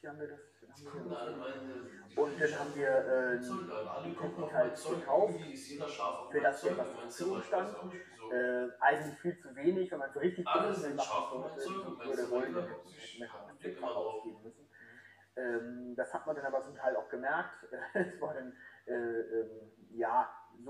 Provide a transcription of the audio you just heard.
hier haben wir das, und dann haben wir äh, die Technik halt gekauft, für das Geld, was und zur Verfügung stand. äh, eigentlich viel zu wenig, wenn man so richtig Alle ist, sind machen würde wollen, dann man ausgeben müssen. Ähm, das hat man dann aber zum Teil auch gemerkt. es war dann, äh, ähm, ja,